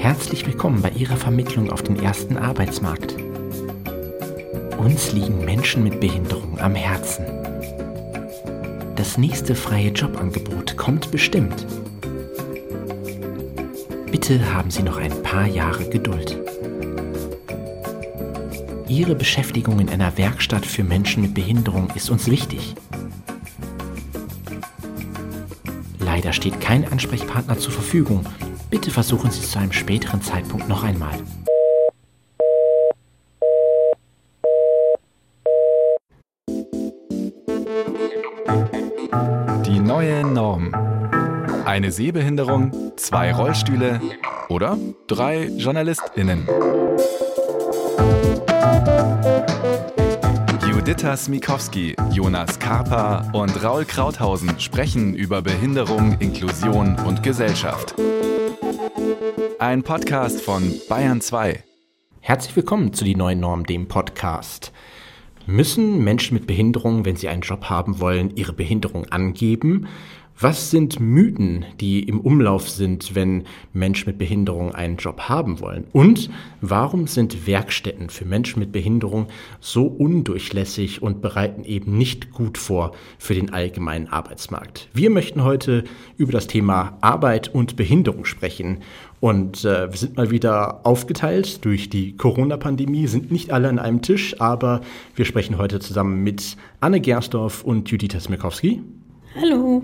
Herzlich willkommen bei Ihrer Vermittlung auf den ersten Arbeitsmarkt. Uns liegen Menschen mit Behinderung am Herzen. Das nächste freie Jobangebot kommt bestimmt. Bitte haben Sie noch ein paar Jahre Geduld. Ihre Beschäftigung in einer Werkstatt für Menschen mit Behinderung ist uns wichtig. Leider steht kein Ansprechpartner zur Verfügung. Bitte versuchen Sie es zu einem späteren Zeitpunkt noch einmal. Die neue Norm. Eine Sehbehinderung, zwei Rollstühle oder drei JournalistInnen. Juditha Smikowski, Jonas Karpa und Raul Krauthausen sprechen über Behinderung, Inklusion und Gesellschaft. Ein Podcast von Bayern 2. Herzlich willkommen zu Die Neue Norm, dem Podcast. Müssen Menschen mit Behinderung, wenn sie einen Job haben wollen, ihre Behinderung angeben? Was sind Mythen, die im Umlauf sind, wenn Menschen mit Behinderung einen Job haben wollen? Und warum sind Werkstätten für Menschen mit Behinderung so undurchlässig und bereiten eben nicht gut vor für den allgemeinen Arbeitsmarkt? Wir möchten heute über das Thema Arbeit und Behinderung sprechen. Und äh, wir sind mal wieder aufgeteilt durch die Corona-Pandemie, sind nicht alle an einem Tisch, aber wir sprechen heute zusammen mit Anne Gersdorf und Judith Smikowski. Hallo.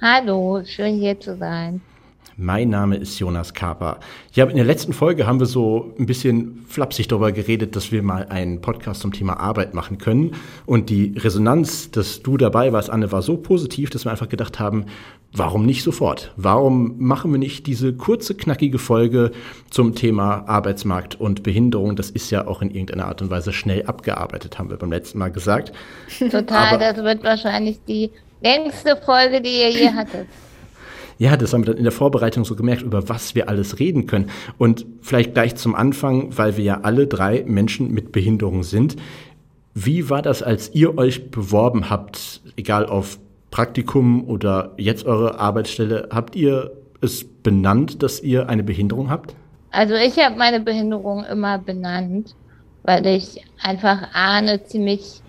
Hallo, schön hier zu sein. Mein Name ist Jonas Kaper. Ja, in der letzten Folge haben wir so ein bisschen flapsig darüber geredet, dass wir mal einen Podcast zum Thema Arbeit machen können. Und die Resonanz, dass du dabei warst, Anne, war so positiv, dass wir einfach gedacht haben, warum nicht sofort? Warum machen wir nicht diese kurze, knackige Folge zum Thema Arbeitsmarkt und Behinderung? Das ist ja auch in irgendeiner Art und Weise schnell abgearbeitet, haben wir beim letzten Mal gesagt. Total, Aber das wird wahrscheinlich die längste Folge, die ihr je hattet. Ja, das haben wir dann in der Vorbereitung so gemerkt, über was wir alles reden können. Und vielleicht gleich zum Anfang, weil wir ja alle drei Menschen mit Behinderung sind. Wie war das, als ihr euch beworben habt, egal auf Praktikum oder jetzt eure Arbeitsstelle? Habt ihr es benannt, dass ihr eine Behinderung habt? Also ich habe meine Behinderung immer benannt, weil ich einfach A, eine ziemlich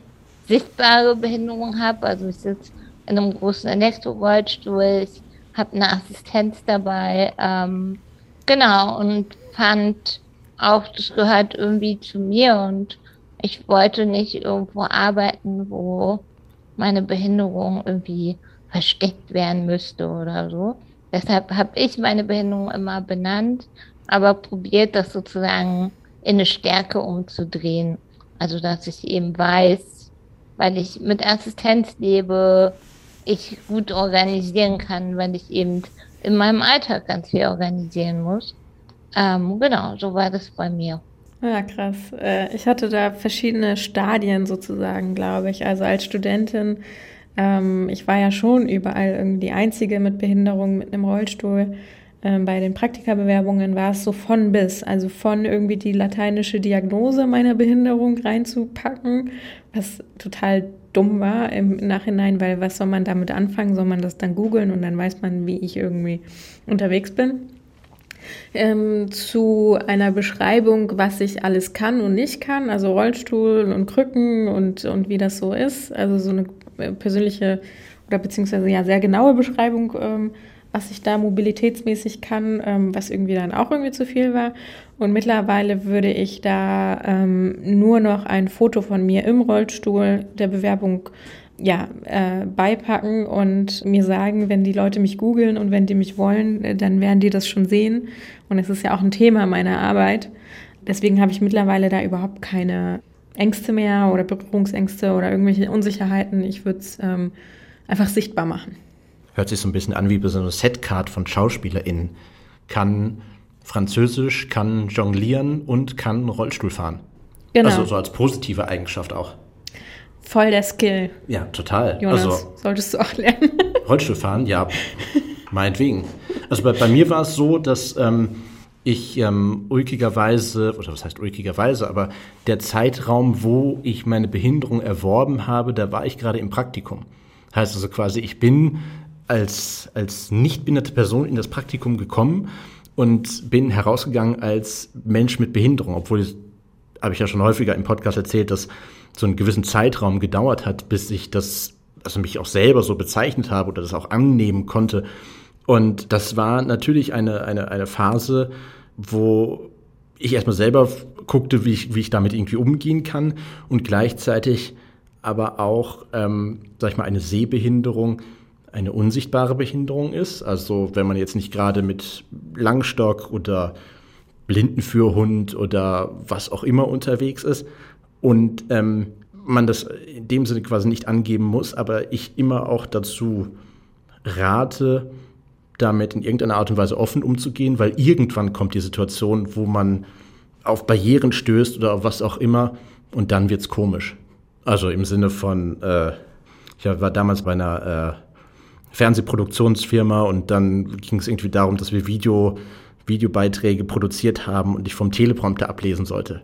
sichtbare Behinderung habe. Also ich sitze in einem großen Elektrorollstuhl. Ich habe eine Assistenz dabei. Ähm, genau, und fand auch, das gehört irgendwie zu mir und ich wollte nicht irgendwo arbeiten, wo meine Behinderung irgendwie versteckt werden müsste oder so. Deshalb habe ich meine Behinderung immer benannt, aber probiert das sozusagen in eine Stärke umzudrehen. Also dass ich eben weiß, weil ich mit Assistenz lebe, ich gut organisieren kann, weil ich eben in meinem Alltag ganz viel organisieren muss. Ähm, genau, so war das bei mir. Ja, krass. Äh, ich hatte da verschiedene Stadien sozusagen, glaube ich. Also als Studentin, ähm, ich war ja schon überall irgendwie die Einzige mit Behinderung, mit einem Rollstuhl. Ähm, bei den Praktikabewerbungen war es so von bis, also von irgendwie die lateinische Diagnose meiner Behinderung reinzupacken, was total dumm war im Nachhinein, weil was soll man damit anfangen? Soll man das dann googeln und dann weiß man, wie ich irgendwie unterwegs bin? Ähm, zu einer Beschreibung, was ich alles kann und nicht kann, also Rollstuhl und Krücken und, und wie das so ist. Also so eine persönliche oder beziehungsweise ja sehr genaue Beschreibung ähm, was ich da mobilitätsmäßig kann, ähm, was irgendwie dann auch irgendwie zu viel war. Und mittlerweile würde ich da ähm, nur noch ein Foto von mir im Rollstuhl der Bewerbung ja, äh, beipacken und mir sagen, wenn die Leute mich googeln und wenn die mich wollen, äh, dann werden die das schon sehen. Und es ist ja auch ein Thema meiner Arbeit. Deswegen habe ich mittlerweile da überhaupt keine Ängste mehr oder Berührungsängste oder irgendwelche Unsicherheiten. Ich würde es ähm, einfach sichtbar machen hört sich so ein bisschen an wie so eine Setcard von SchauspielerInnen. Kann Französisch, kann jonglieren und kann Rollstuhl fahren. Genau. Also so als positive Eigenschaft auch. Voll der Skill. Ja, total. Jonas, also, solltest du auch lernen. Rollstuhl fahren, ja, meinetwegen. Also bei, bei mir war es so, dass ähm, ich ähm, ulkigerweise, oder was heißt ulkigerweise, aber der Zeitraum, wo ich meine Behinderung erworben habe, da war ich gerade im Praktikum. Heißt also quasi, ich bin als, als nicht behinderte Person in das Praktikum gekommen und bin herausgegangen als Mensch mit Behinderung, obwohl habe ich ja schon häufiger im Podcast erzählt, dass so einen gewissen Zeitraum gedauert hat, bis ich das, also mich auch selber so bezeichnet habe oder das auch annehmen konnte. Und das war natürlich eine, eine, eine Phase, wo ich erstmal selber guckte, wie ich, wie ich damit irgendwie umgehen kann und gleichzeitig aber auch, ähm, sag ich mal, eine Sehbehinderung eine unsichtbare Behinderung ist. Also wenn man jetzt nicht gerade mit Langstock oder Blindenführhund oder was auch immer unterwegs ist und ähm, man das in dem Sinne quasi nicht angeben muss, aber ich immer auch dazu rate, damit in irgendeiner Art und Weise offen umzugehen, weil irgendwann kommt die Situation, wo man auf Barrieren stößt oder auf was auch immer und dann wird's komisch. Also im Sinne von, äh, ich war damals bei einer äh, Fernsehproduktionsfirma und dann ging es irgendwie darum, dass wir Video, Videobeiträge produziert haben und ich vom Teleprompter ablesen sollte.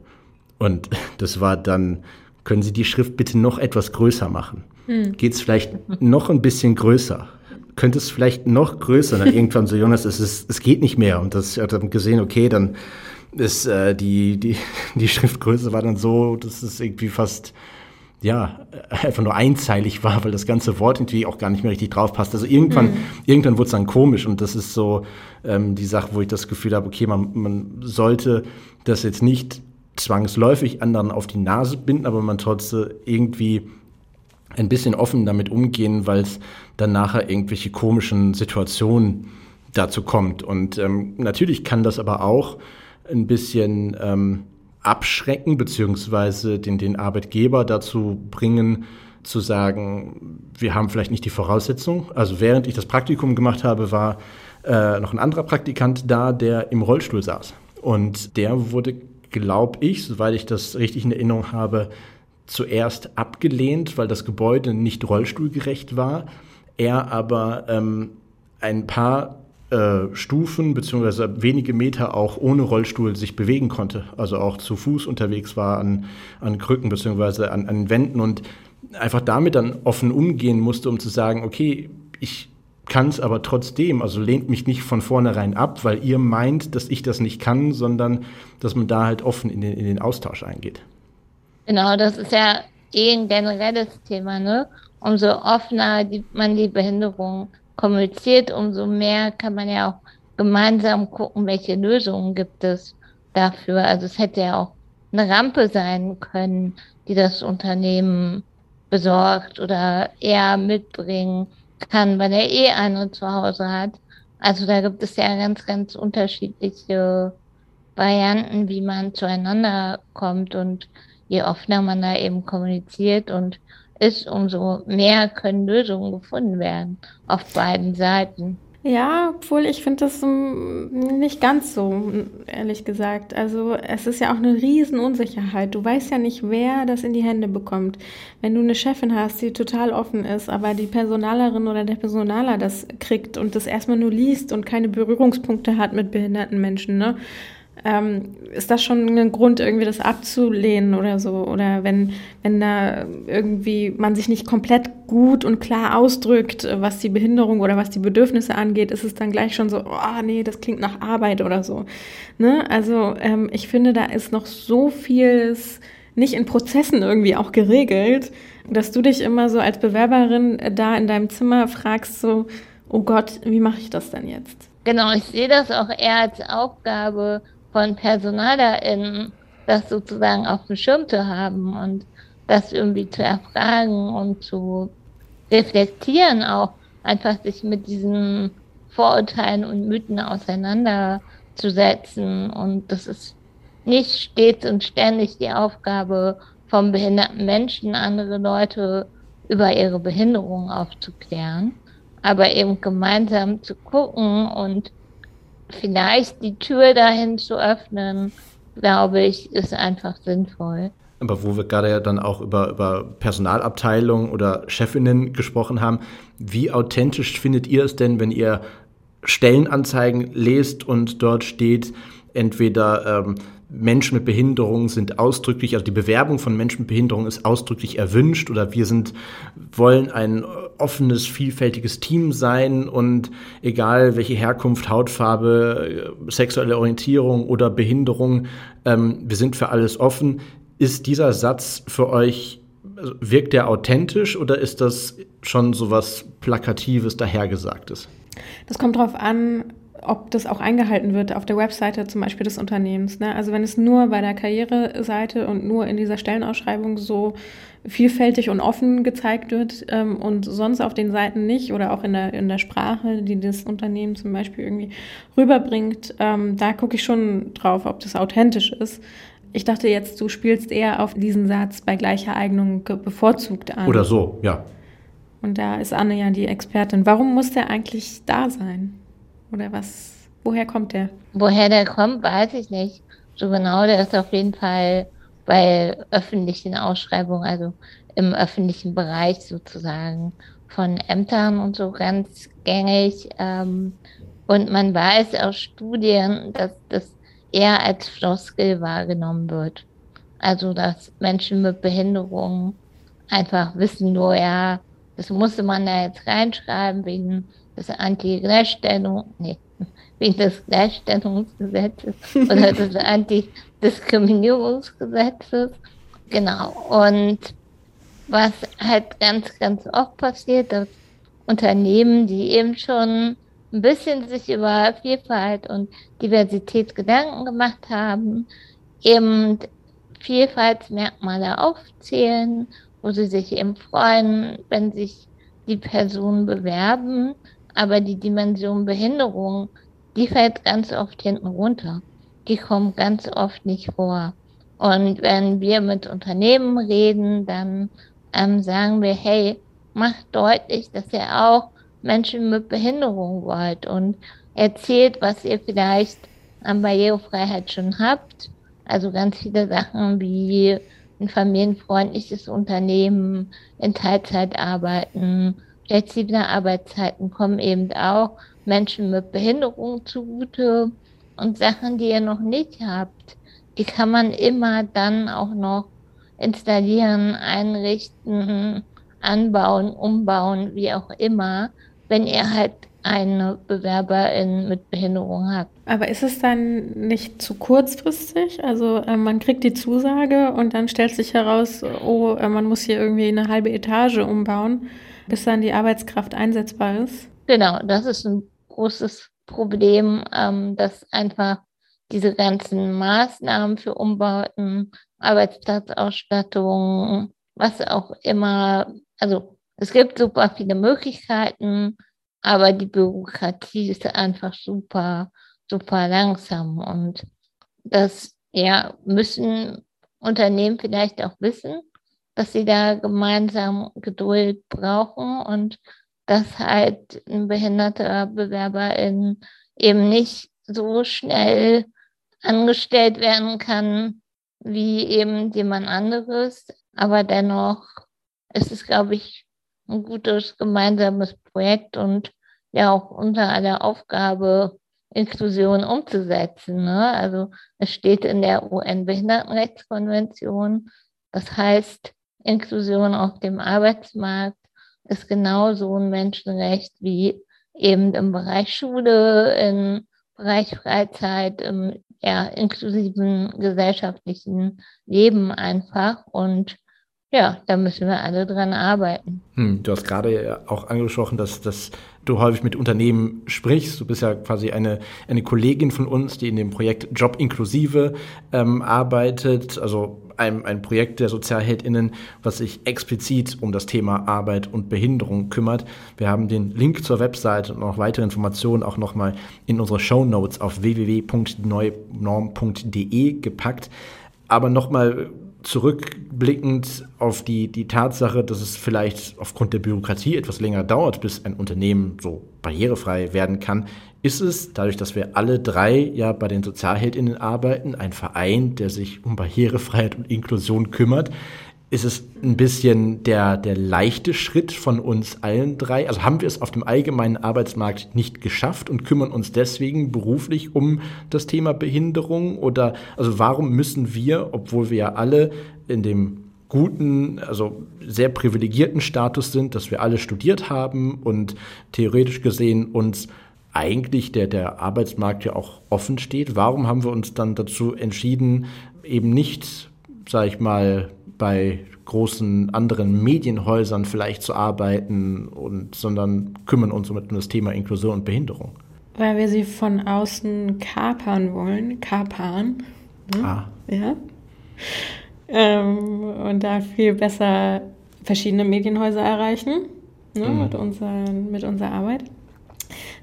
Und das war dann, können Sie die Schrift bitte noch etwas größer machen? Hm. Geht es vielleicht noch ein bisschen größer? Könnte es vielleicht noch größer? Und dann irgendwann so, Jonas, es, ist, es geht nicht mehr. Und das hat dann gesehen, okay, dann ist äh, die, die, die Schriftgröße war dann so, dass es irgendwie fast ja, einfach nur einzeilig war, weil das ganze Wort irgendwie auch gar nicht mehr richtig drauf passt. Also irgendwann, mhm. irgendwann wurde es dann komisch und das ist so ähm, die Sache, wo ich das Gefühl habe, okay, man, man sollte das jetzt nicht zwangsläufig anderen auf die Nase binden, aber man sollte irgendwie ein bisschen offen damit umgehen, weil es dann nachher irgendwelche komischen Situationen dazu kommt. Und ähm, natürlich kann das aber auch ein bisschen ähm, abschrecken, beziehungsweise den, den Arbeitgeber dazu bringen, zu sagen, wir haben vielleicht nicht die Voraussetzung. Also während ich das Praktikum gemacht habe, war äh, noch ein anderer Praktikant da, der im Rollstuhl saß. Und der wurde, glaube ich, soweit ich das richtig in Erinnerung habe, zuerst abgelehnt, weil das Gebäude nicht rollstuhlgerecht war. Er aber ähm, ein paar äh, Stufen beziehungsweise wenige Meter auch ohne Rollstuhl sich bewegen konnte. Also auch zu Fuß unterwegs war an, an Krücken beziehungsweise an, an Wänden und einfach damit dann offen umgehen musste, um zu sagen, okay, ich kann es aber trotzdem, also lehnt mich nicht von vornherein ab, weil ihr meint, dass ich das nicht kann, sondern dass man da halt offen in den, in den Austausch eingeht. Genau, das ist ja eh ein generelles Thema, ne? Umso offener die, man die Behinderung kommuniziert, umso mehr kann man ja auch gemeinsam gucken, welche Lösungen gibt es dafür. Also es hätte ja auch eine Rampe sein können, die das Unternehmen besorgt oder eher mitbringen kann, weil er eh eine zu Hause hat. Also da gibt es ja ganz, ganz unterschiedliche Varianten, wie man zueinander kommt und je offener man da eben kommuniziert und ist, umso mehr können Lösungen gefunden werden auf beiden Seiten. Ja, obwohl ich finde das nicht ganz so, ehrlich gesagt. Also es ist ja auch eine Riesenunsicherheit. Du weißt ja nicht, wer das in die Hände bekommt. Wenn du eine Chefin hast, die total offen ist, aber die Personalerin oder der Personaler das kriegt und das erstmal nur liest und keine Berührungspunkte hat mit behinderten Menschen, ne? Ähm, ist das schon ein Grund, irgendwie das abzulehnen oder so? Oder wenn, wenn da irgendwie man sich nicht komplett gut und klar ausdrückt, was die Behinderung oder was die Bedürfnisse angeht, ist es dann gleich schon so, oh nee, das klingt nach Arbeit oder so. Ne? Also ähm, ich finde, da ist noch so vieles nicht in Prozessen irgendwie auch geregelt, dass du dich immer so als Bewerberin da in deinem Zimmer fragst, so, oh Gott, wie mache ich das denn jetzt? Genau, ich sehe das auch eher als Aufgabe von PersonalerInnen, das sozusagen auf dem Schirm zu haben und das irgendwie zu erfragen und zu reflektieren, auch einfach sich mit diesen Vorurteilen und Mythen auseinanderzusetzen. Und das ist nicht stets und ständig die Aufgabe von behinderten Menschen, andere Leute über ihre Behinderung aufzuklären, aber eben gemeinsam zu gucken und vielleicht die Tür dahin zu öffnen, glaube ich, ist einfach sinnvoll. Aber wo wir gerade ja dann auch über, über Personalabteilung oder Chefinnen gesprochen haben, wie authentisch findet ihr es denn, wenn ihr Stellenanzeigen lest und dort steht, entweder ähm, Menschen mit Behinderung sind ausdrücklich, also die Bewerbung von Menschen mit Behinderung ist ausdrücklich erwünscht oder wir sind, wollen ein offenes, vielfältiges Team sein und egal welche Herkunft, Hautfarbe, sexuelle Orientierung oder Behinderung, ähm, wir sind für alles offen. Ist dieser Satz für euch, also wirkt der authentisch oder ist das schon so was Plakatives, Dahergesagtes? Das kommt darauf an, ob das auch eingehalten wird auf der Webseite zum Beispiel des Unternehmens. Ne? Also wenn es nur bei der Karriereseite und nur in dieser Stellenausschreibung so vielfältig und offen gezeigt wird ähm, und sonst auf den Seiten nicht oder auch in der, in der Sprache, die das Unternehmen zum Beispiel irgendwie rüberbringt, ähm, da gucke ich schon drauf, ob das authentisch ist. Ich dachte jetzt, du spielst eher auf diesen Satz bei gleicher Eignung bevorzugt an. Oder so, ja. Und da ist Anne ja die Expertin. Warum muss der eigentlich da sein? Oder was? Woher kommt der? Woher der kommt, weiß ich nicht. So genau, der ist auf jeden Fall bei öffentlichen Ausschreibungen, also im öffentlichen Bereich sozusagen von Ämtern und so ganz gängig. Ähm, und man weiß aus Studien, dass das eher als Floskel wahrgenommen wird. Also, dass Menschen mit Behinderungen einfach wissen, nur ja, das musste man da jetzt reinschreiben wegen des Anti-Gleichstellung, nee, wegen des Gleichstellungsgesetzes oder des Antidiskriminierungsgesetzes. Genau. Und was halt ganz, ganz oft passiert, dass Unternehmen, die eben schon ein bisschen sich über Vielfalt und Diversität Gedanken gemacht haben, eben Vielfaltsmerkmale aufzählen, wo sie sich eben freuen, wenn sich die Personen bewerben aber die Dimension Behinderung, die fällt ganz oft hinten runter. Die kommt ganz oft nicht vor. Und wenn wir mit Unternehmen reden, dann ähm, sagen wir, hey, macht deutlich, dass ihr auch Menschen mit Behinderung wollt und erzählt, was ihr vielleicht an Barrierefreiheit schon habt. Also ganz viele Sachen wie ein familienfreundliches Unternehmen, in Teilzeit arbeiten, flexible Arbeitszeiten kommen eben auch Menschen mit Behinderung zugute und Sachen, die ihr noch nicht habt, die kann man immer dann auch noch installieren, einrichten, anbauen, umbauen, wie auch immer, wenn ihr halt eine Bewerberin mit Behinderung habt. Aber ist es dann nicht zu kurzfristig? Also äh, man kriegt die Zusage und dann stellt sich heraus, oh, äh, man muss hier irgendwie eine halbe Etage umbauen bis dann die Arbeitskraft einsetzbar ist? Genau, das ist ein großes Problem, ähm, dass einfach diese ganzen Maßnahmen für Umbauten, Arbeitsplatzausstattung, was auch immer, also es gibt super viele Möglichkeiten, aber die Bürokratie ist einfach super, super langsam und das ja müssen Unternehmen vielleicht auch wissen, dass sie da gemeinsam Geduld brauchen und dass halt ein behinderter Bewerberin eben nicht so schnell angestellt werden kann wie eben jemand anderes. Aber dennoch ist es, glaube ich, ein gutes gemeinsames Projekt und ja auch unter aller Aufgabe, Inklusion umzusetzen. Ne? Also es steht in der UN-Behindertenrechtskonvention. Das heißt, Inklusion auf dem Arbeitsmarkt ist genauso ein Menschenrecht wie eben im Bereich Schule, im Bereich Freizeit, im ja, inklusiven gesellschaftlichen Leben einfach. Und ja, da müssen wir alle dran arbeiten. Hm, du hast gerade auch angesprochen, dass, dass du häufig mit Unternehmen sprichst. Du bist ja quasi eine, eine Kollegin von uns, die in dem Projekt Job Inklusive ähm, arbeitet. Also ein, ein Projekt der SozialheldInnen, was sich explizit um das Thema Arbeit und Behinderung kümmert. Wir haben den Link zur Website und noch weitere Informationen auch nochmal in unsere Show Notes auf www.neunorm.de gepackt. Aber nochmal zurückblickend auf die, die Tatsache, dass es vielleicht aufgrund der Bürokratie etwas länger dauert, bis ein Unternehmen so barrierefrei werden kann, ist es, dadurch, dass wir alle drei ja bei den Sozialheldinnen arbeiten, ein Verein, der sich um Barrierefreiheit und Inklusion kümmert, ist es ein bisschen der, der leichte Schritt von uns allen drei? Also haben wir es auf dem allgemeinen Arbeitsmarkt nicht geschafft und kümmern uns deswegen beruflich um das Thema Behinderung? Oder also warum müssen wir, obwohl wir ja alle in dem guten, also sehr privilegierten Status sind, dass wir alle studiert haben und theoretisch gesehen uns eigentlich der, der Arbeitsmarkt ja auch offen steht. Warum haben wir uns dann dazu entschieden, eben nicht, sag ich mal, bei großen anderen Medienhäusern vielleicht zu arbeiten und sondern kümmern uns um das Thema Inklusion und Behinderung. Weil wir sie von außen kapern wollen, kapern. Ne? Ah. Ja. Ähm, und da viel besser verschiedene Medienhäuser erreichen ne, mhm. mit, unseren, mit unserer Arbeit.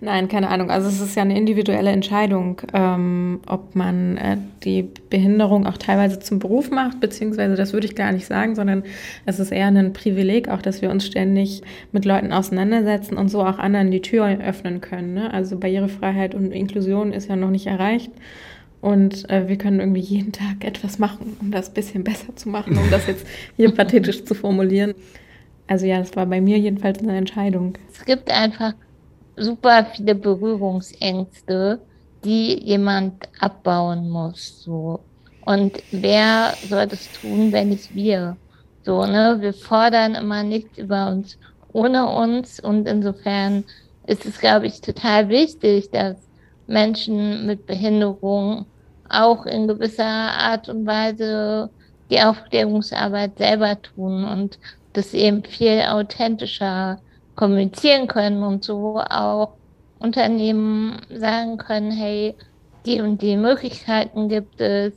Nein, keine Ahnung. Also es ist ja eine individuelle Entscheidung, ähm, ob man äh, die Behinderung auch teilweise zum Beruf macht, beziehungsweise das würde ich gar nicht sagen, sondern es ist eher ein Privileg, auch dass wir uns ständig mit Leuten auseinandersetzen und so auch anderen die Tür öffnen können. Ne? Also Barrierefreiheit und Inklusion ist ja noch nicht erreicht. Und äh, wir können irgendwie jeden Tag etwas machen, um das ein bisschen besser zu machen, um das jetzt hier pathetisch zu formulieren. Also ja, das war bei mir jedenfalls eine Entscheidung. Es gibt einfach super viele Berührungsängste, die jemand abbauen muss. So. Und wer soll das tun, wenn nicht wir? So, ne? Wir fordern immer nichts über uns ohne uns und insofern ist es, glaube ich, total wichtig, dass Menschen mit Behinderung auch in gewisser Art und Weise die Aufklärungsarbeit selber tun und das eben viel authentischer kommunizieren können und so auch Unternehmen sagen können, hey, die und die Möglichkeiten gibt es,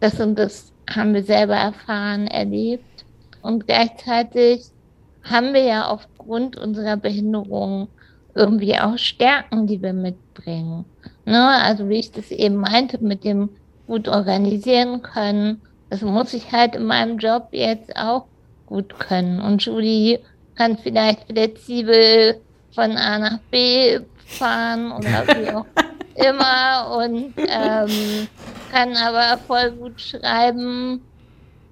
das und das haben wir selber erfahren, erlebt. Und gleichzeitig haben wir ja aufgrund unserer Behinderung irgendwie auch Stärken, die wir mitbringen. Ne? Also wie ich das eben meinte, mit dem gut organisieren können, das muss ich halt in meinem Job jetzt auch gut können. Und Julie kann vielleicht flexibel von A nach B fahren oder wie auch immer und ähm, kann aber voll gut schreiben.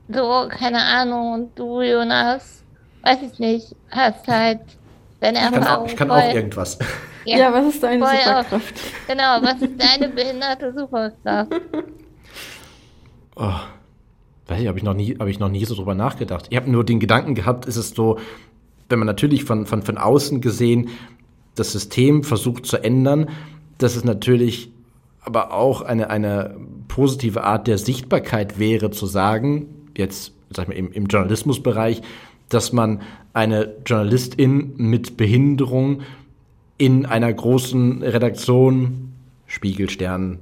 So, keine Ahnung. Und du, Jonas, weiß ich nicht, hast halt deine Erfahrung. Ich kann auch, ich kann auch irgendwas. Ja, ja, was ist deine Superkraft? Auf, genau, was ist deine behinderte Superkraft? Oh, weiß ich, habe ich, noch nie, hab ich noch nie so drüber nachgedacht. Ich habe nur den Gedanken gehabt, ist es so, wenn man natürlich von, von, von außen gesehen das System versucht zu ändern, dass es natürlich aber auch eine, eine positive Art der Sichtbarkeit wäre, zu sagen, jetzt sag mal, im, im Journalismusbereich, dass man eine Journalistin mit Behinderung in einer großen Redaktion, Spiegel, Stern,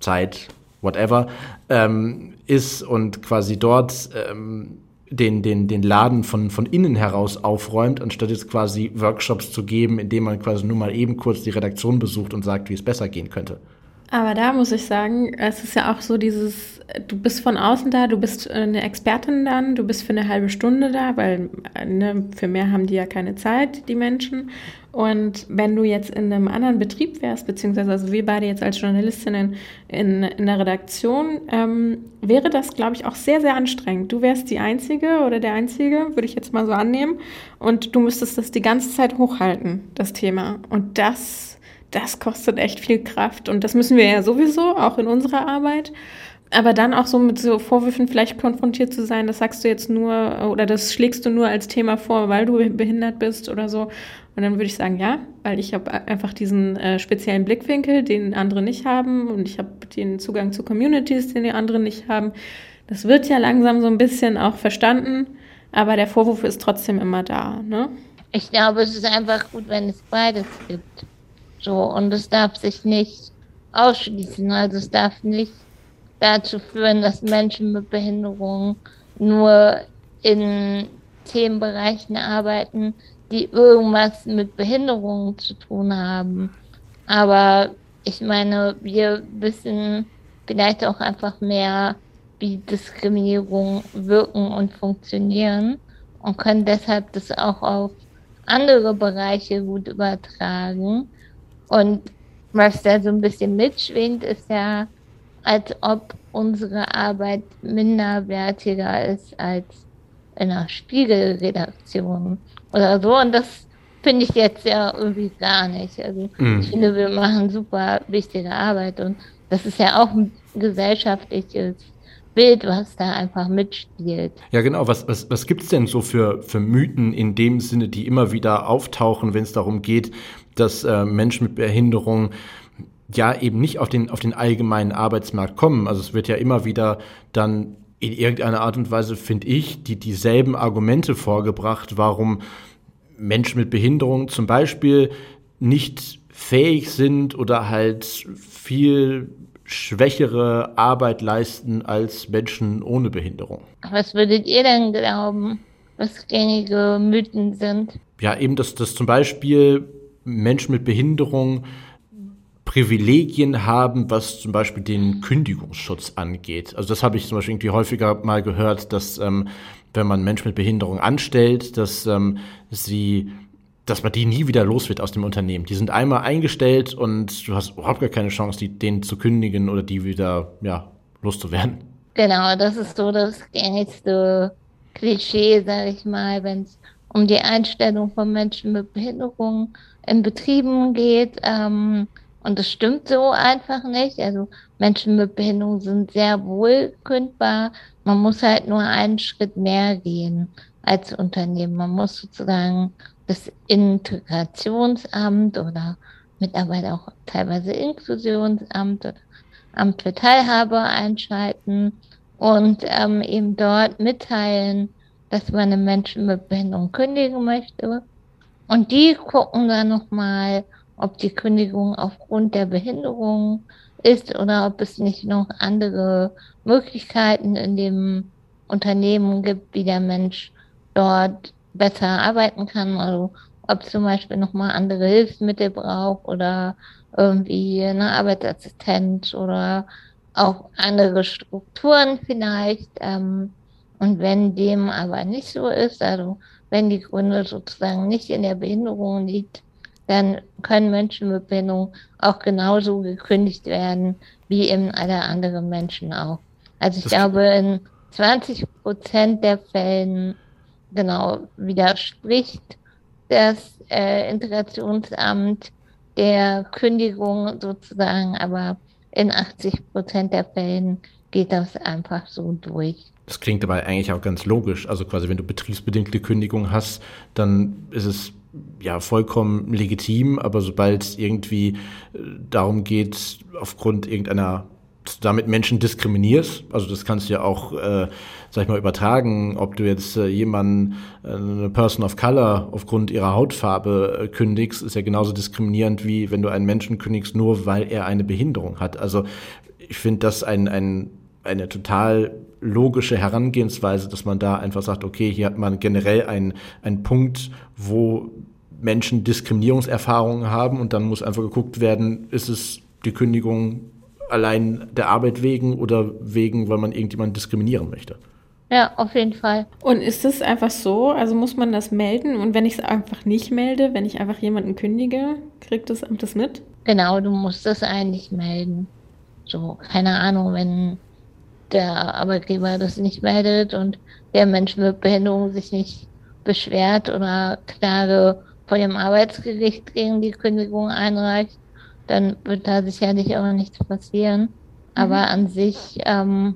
Zeit, whatever, ähm, ist und quasi dort ähm, den, den, den Laden von, von innen heraus aufräumt, anstatt jetzt quasi Workshops zu geben, indem man quasi nur mal eben kurz die Redaktion besucht und sagt, wie es besser gehen könnte. Aber da muss ich sagen, es ist ja auch so dieses, du bist von außen da, du bist eine Expertin dann, du bist für eine halbe Stunde da, weil ne, für mehr haben die ja keine Zeit, die Menschen. Und wenn du jetzt in einem anderen Betrieb wärst, beziehungsweise also wir beide jetzt als Journalistinnen in, in der Redaktion, ähm, wäre das, glaube ich, auch sehr, sehr anstrengend. Du wärst die Einzige oder der Einzige, würde ich jetzt mal so annehmen. Und du müsstest das die ganze Zeit hochhalten, das Thema. Und das, das kostet echt viel Kraft. Und das müssen wir ja sowieso, auch in unserer Arbeit. Aber dann auch so mit so Vorwürfen vielleicht konfrontiert zu sein, das sagst du jetzt nur oder das schlägst du nur als Thema vor, weil du behindert bist oder so. Und dann würde ich sagen, ja, weil ich habe einfach diesen äh, speziellen Blickwinkel, den andere nicht haben und ich habe den Zugang zu Communities, den die anderen nicht haben. Das wird ja langsam so ein bisschen auch verstanden, aber der Vorwurf ist trotzdem immer da. Ne? Ich glaube, es ist einfach gut, wenn es beides gibt. So, und es darf sich nicht ausschließen. Also es darf nicht dazu führen, dass Menschen mit Behinderungen nur in Themenbereichen arbeiten, die irgendwas mit Behinderungen zu tun haben. Aber ich meine, wir wissen vielleicht auch einfach mehr, wie Diskriminierung wirken und funktionieren und können deshalb das auch auf andere Bereiche gut übertragen. Und was da so ein bisschen mitschwingt, ist ja, als ob unsere Arbeit minderwertiger ist als in einer Spiegelredaktion oder so. Und das finde ich jetzt ja irgendwie gar nicht. Also mhm. ich finde, wir machen super wichtige Arbeit und das ist ja auch ein gesellschaftliches Bild, was da einfach mitspielt. Ja, genau. Was, was, was gibt es denn so für, für Mythen in dem Sinne, die immer wieder auftauchen, wenn es darum geht, dass äh, Menschen mit Behinderung ja eben nicht auf den, auf den allgemeinen Arbeitsmarkt kommen? Also es wird ja immer wieder dann in irgendeiner Art und Weise, finde ich, die dieselben Argumente vorgebracht, warum Menschen mit Behinderung zum Beispiel nicht fähig sind oder halt viel schwächere Arbeit leisten als Menschen ohne Behinderung. Was würdet ihr denn glauben, was gängige Mythen sind? Ja, eben, dass, dass zum Beispiel Menschen mit Behinderung Privilegien haben, was zum Beispiel den Kündigungsschutz angeht. Also das habe ich zum Beispiel irgendwie häufiger mal gehört, dass ähm, wenn man Menschen mit Behinderung anstellt, dass ähm, sie dass man die nie wieder los wird aus dem Unternehmen. Die sind einmal eingestellt und du hast überhaupt gar keine Chance, die, denen zu kündigen oder die wieder ja, loszuwerden. Genau, das ist so das gängigste Klischee, sage ich mal, wenn es um die Einstellung von Menschen mit Behinderung in Betrieben geht. Ähm, und das stimmt so einfach nicht. Also Menschen mit Behinderung sind sehr wohl kündbar. Man muss halt nur einen Schritt mehr gehen als Unternehmen. Man muss sozusagen das Integrationsamt oder mittlerweile auch teilweise Inklusionsamt oder Amt für Teilhabe einschalten und ähm, eben dort mitteilen, dass man einen Menschen mit Behinderung kündigen möchte. Und die gucken dann nochmal, ob die Kündigung aufgrund der Behinderung ist oder ob es nicht noch andere Möglichkeiten in dem Unternehmen gibt, wie der Mensch dort besser arbeiten kann. Also ob zum Beispiel nochmal andere Hilfsmittel braucht oder irgendwie eine Arbeitsassistenz oder auch andere Strukturen vielleicht. Ähm, und wenn dem aber nicht so ist, also wenn die Gründe sozusagen nicht in der Behinderung liegt, dann können Menschen mit Behinderung auch genauso gekündigt werden wie eben alle anderen Menschen auch. Also ich das glaube, in 20 Prozent der Fällen genau widerspricht das äh, Integrationsamt der Kündigung sozusagen, aber in 80 Prozent der Fällen geht das einfach so durch. Das klingt aber eigentlich auch ganz logisch. Also quasi, wenn du betriebsbedingte Kündigung hast, dann ist es ja vollkommen legitim, aber sobald es irgendwie äh, darum geht, aufgrund irgendeiner damit Menschen diskriminierst, also das kannst du ja auch, äh, sag ich mal, übertragen, ob du jetzt äh, jemanden, äh, eine Person of Color aufgrund ihrer Hautfarbe äh, kündigst, ist ja genauso diskriminierend, wie wenn du einen Menschen kündigst, nur weil er eine Behinderung hat. Also ich finde das ein, ein, eine total logische Herangehensweise, dass man da einfach sagt, okay, hier hat man generell einen, einen Punkt, wo Menschen Diskriminierungserfahrungen haben und dann muss einfach geguckt werden, ist es die Kündigung allein der Arbeit wegen oder wegen, weil man irgendjemanden diskriminieren möchte. Ja, auf jeden Fall. Und ist es einfach so? Also muss man das melden? Und wenn ich es einfach nicht melde, wenn ich einfach jemanden kündige, kriegt das Amt das mit? Genau, du musst das eigentlich melden. So, keine Ahnung, wenn der Arbeitgeber das nicht meldet und der Mensch mit Behinderung sich nicht beschwert oder Klage vor dem Arbeitsgericht gegen die Kündigung einreicht, dann wird da sicherlich auch nichts passieren. Aber mhm. an sich ähm,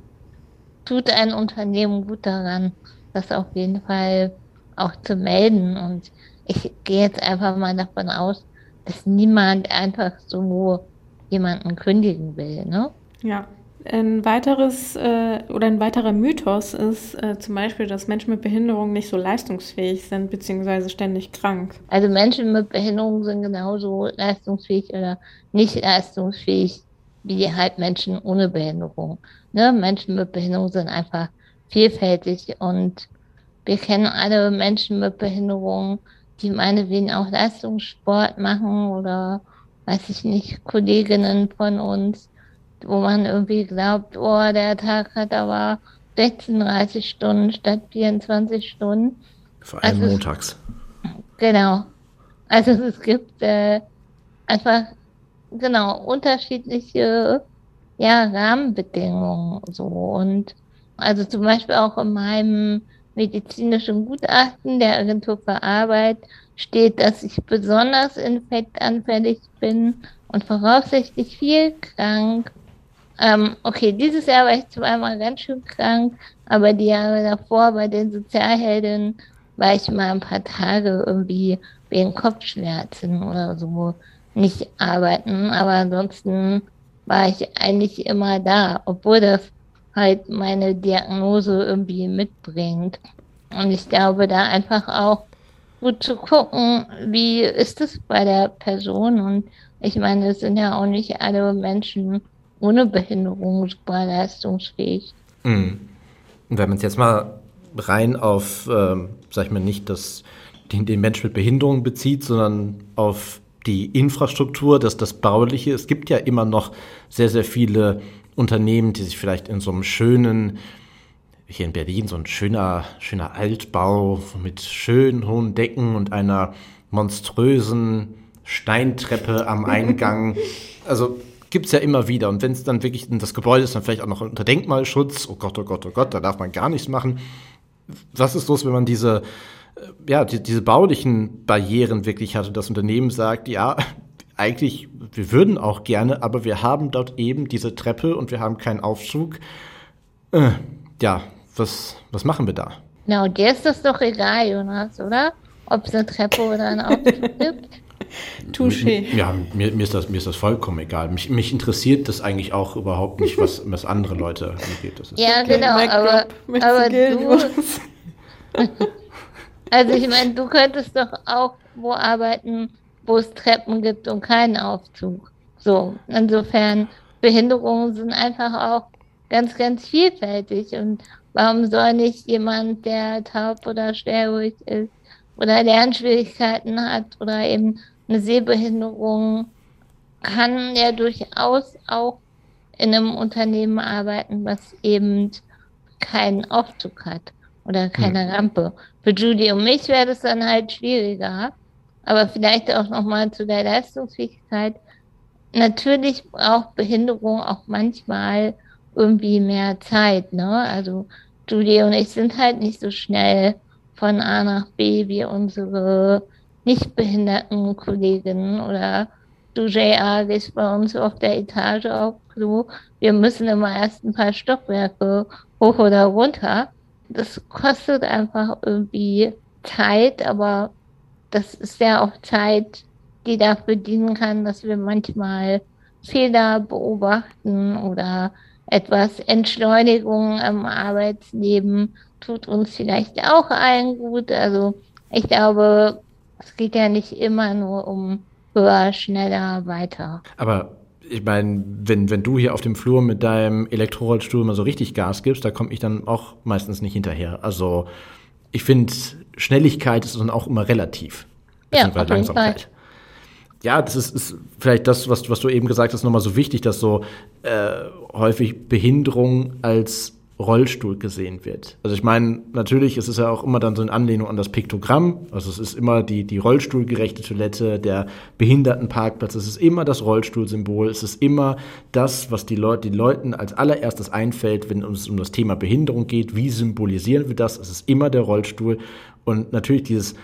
tut ein Unternehmen gut daran, das auf jeden Fall auch zu melden. Und ich gehe jetzt einfach mal davon aus, dass niemand einfach so jemanden kündigen will, ne? Ja. Ein weiteres äh, oder ein weiterer Mythos ist äh, zum Beispiel, dass Menschen mit Behinderung nicht so leistungsfähig sind, beziehungsweise ständig krank. Also Menschen mit Behinderung sind genauso leistungsfähig oder nicht leistungsfähig wie halt Menschen ohne Behinderung. Ne? Menschen mit Behinderung sind einfach vielfältig und wir kennen alle Menschen mit Behinderung, die meinetwegen auch Leistungssport machen oder weiß ich nicht, Kolleginnen von uns, wo man irgendwie glaubt, oh, der Tag hat aber 36 Stunden statt 24 Stunden. Vor allem also montags. Es, genau. Also es gibt äh, einfach genau unterschiedliche ja, Rahmenbedingungen so und also zum Beispiel auch in meinem medizinischen Gutachten der Agentur für Arbeit steht, dass ich besonders infektanfällig bin und voraussichtlich viel krank. Ähm, okay, dieses Jahr war ich zweimal ganz schön krank, aber die Jahre davor bei den Sozialhelden war ich mal ein paar Tage irgendwie wegen Kopfschmerzen oder so nicht arbeiten. Aber ansonsten war ich eigentlich immer da, obwohl das halt meine Diagnose irgendwie mitbringt. Und ich glaube, da einfach auch gut zu gucken, wie ist es bei der Person. Und ich meine, es sind ja auch nicht alle Menschen ohne Behinderung super leistungsfähig. Mhm. Und wenn man es jetzt mal rein auf, ähm, sag ich mal, nicht das, den, den Mensch mit Behinderung bezieht, sondern auf die Infrastruktur, das, das Bauliche. Es gibt ja immer noch sehr, sehr viele Unternehmen, die sich vielleicht in so einem schönen, hier in Berlin, so ein schöner, schöner Altbau mit schönen hohen Decken und einer monströsen Steintreppe am Eingang. Also gibt es ja immer wieder. Und wenn es dann wirklich, das Gebäude ist dann vielleicht auch noch unter Denkmalschutz, oh Gott, oh Gott, oh Gott, da darf man gar nichts machen. Was ist los, wenn man diese, äh, ja, die, diese baulichen Barrieren wirklich hat und das Unternehmen sagt, ja, eigentlich, wir würden auch gerne, aber wir haben dort eben diese Treppe und wir haben keinen Aufzug. Äh, ja, was, was machen wir da? Na, und dir ist das doch egal, Jonas, oder? Ob es eine Treppe oder einen Aufzug gibt. Touché. Ja, mir, mir, ist das, mir ist das vollkommen egal. Mich, mich interessiert das eigentlich auch überhaupt nicht, was, was andere Leute angeht. ja, okay, genau, aber, aber du. also ich meine, du könntest doch auch wo arbeiten, wo es Treppen gibt und keinen Aufzug. So, insofern, Behinderungen sind einfach auch ganz, ganz vielfältig. Und warum soll nicht jemand, der taub oder schwerhörig ist oder Lernschwierigkeiten hat oder eben eine Sehbehinderung, kann ja durchaus auch in einem Unternehmen arbeiten, was eben keinen Aufzug hat oder keine hm. Rampe. Für Judy und mich wäre das dann halt schwieriger. Aber vielleicht auch nochmal zu der Leistungsfähigkeit. Natürlich braucht Behinderung auch manchmal irgendwie mehr Zeit, ne? Also Julie und ich sind halt nicht so schnell von A nach B wie unsere nicht behinderten Kolleginnen oder du JR gehst bei uns auf der Etage auf Klo. Wir müssen immer erst ein paar Stockwerke hoch oder runter. Das kostet einfach irgendwie Zeit, aber das ist ja auch Zeit, die dafür dienen kann, dass wir manchmal Fehler beobachten oder etwas Entschleunigung im Arbeitsleben tut uns vielleicht auch allen gut. Also ich glaube, es geht ja nicht immer nur um höher, schneller, weiter. Aber ich meine, wenn, wenn du hier auf dem Flur mit deinem Elektrorollstuhl mal so richtig Gas gibst, da komme ich dann auch meistens nicht hinterher. Also ich finde, Schnelligkeit ist dann auch immer relativ. Ja, auf Langsamkeit. Ja, das ist, ist, vielleicht das, was, was du eben gesagt hast, nochmal so wichtig, dass so äh, häufig Behinderung als Rollstuhl gesehen wird. Also ich meine, natürlich ist es ja auch immer dann so in Anlehnung an das Piktogramm. Also es ist immer die, die rollstuhlgerechte Toilette, der Behindertenparkplatz. Es ist immer das Rollstuhlsymbol. Es ist immer das, was die Leute, den Leuten als allererstes einfällt, wenn es um das Thema Behinderung geht. Wie symbolisieren wir das? Es ist immer der Rollstuhl. Und natürlich dieses